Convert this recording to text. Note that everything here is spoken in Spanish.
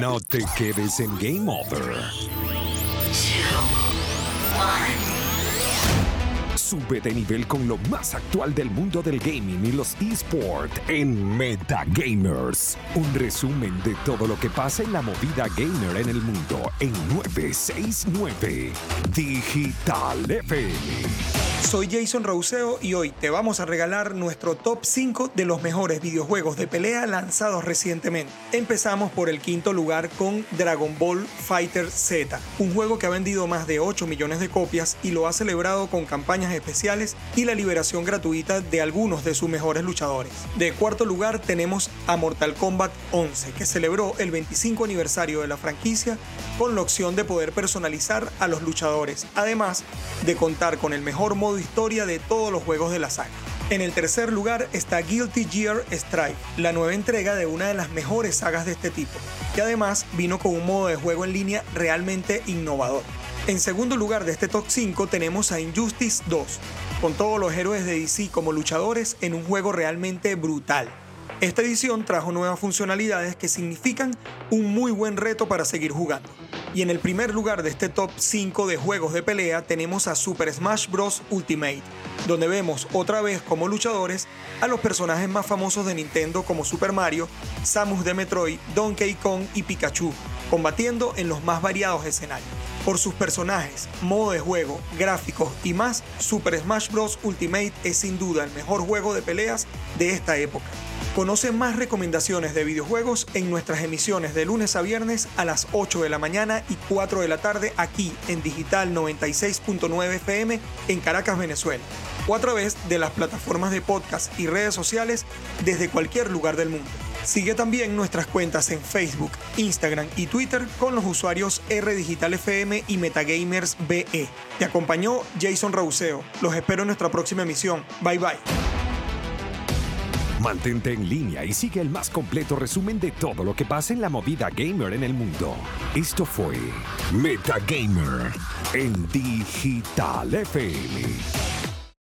No te quedes en Game Over. Sube de nivel con lo más actual del mundo del gaming y los esports en Metagamers. Un resumen de todo lo que pasa en la movida gamer en el mundo en 969 Digital FM. Soy Jason Rouseo y hoy te vamos a regalar nuestro top 5 de los mejores videojuegos de pelea lanzados recientemente. Empezamos por el quinto lugar con Dragon Ball Fighter Z, un juego que ha vendido más de 8 millones de copias y lo ha celebrado con campañas especiales y la liberación gratuita de algunos de sus mejores luchadores. De cuarto lugar tenemos a Mortal Kombat 11, que celebró el 25 aniversario de la franquicia con la opción de poder personalizar a los luchadores, además de contar con el mejor modo historia de todos los juegos de la saga. En el tercer lugar está Guilty Gear Strive, la nueva entrega de una de las mejores sagas de este tipo, que además vino con un modo de juego en línea realmente innovador. En segundo lugar de este top 5 tenemos a Injustice 2, con todos los héroes de DC como luchadores en un juego realmente brutal. Esta edición trajo nuevas funcionalidades que significan un muy buen reto para seguir jugando. Y en el primer lugar de este top 5 de juegos de pelea tenemos a Super Smash Bros. Ultimate, donde vemos otra vez como luchadores a los personajes más famosos de Nintendo como Super Mario, Samus de Metroid, Donkey Kong y Pikachu, combatiendo en los más variados escenarios. Por sus personajes, modo de juego, gráficos y más, Super Smash Bros. Ultimate es sin duda el mejor juego de peleas de esta época. Conoce más recomendaciones de videojuegos en nuestras emisiones de lunes a viernes a las 8 de la mañana y 4 de la tarde aquí en Digital 96.9 FM en Caracas, Venezuela, o a través de las plataformas de podcast y redes sociales desde cualquier lugar del mundo. Sigue también nuestras cuentas en Facebook, Instagram y Twitter con los usuarios R Digital FM y Metagamers BE. Te acompañó Jason Rauseo. Los espero en nuestra próxima emisión. Bye bye. Mantente en línea y sigue el más completo resumen de todo lo que pasa en la movida gamer en el mundo. Esto fue Metagamer en Digital FM.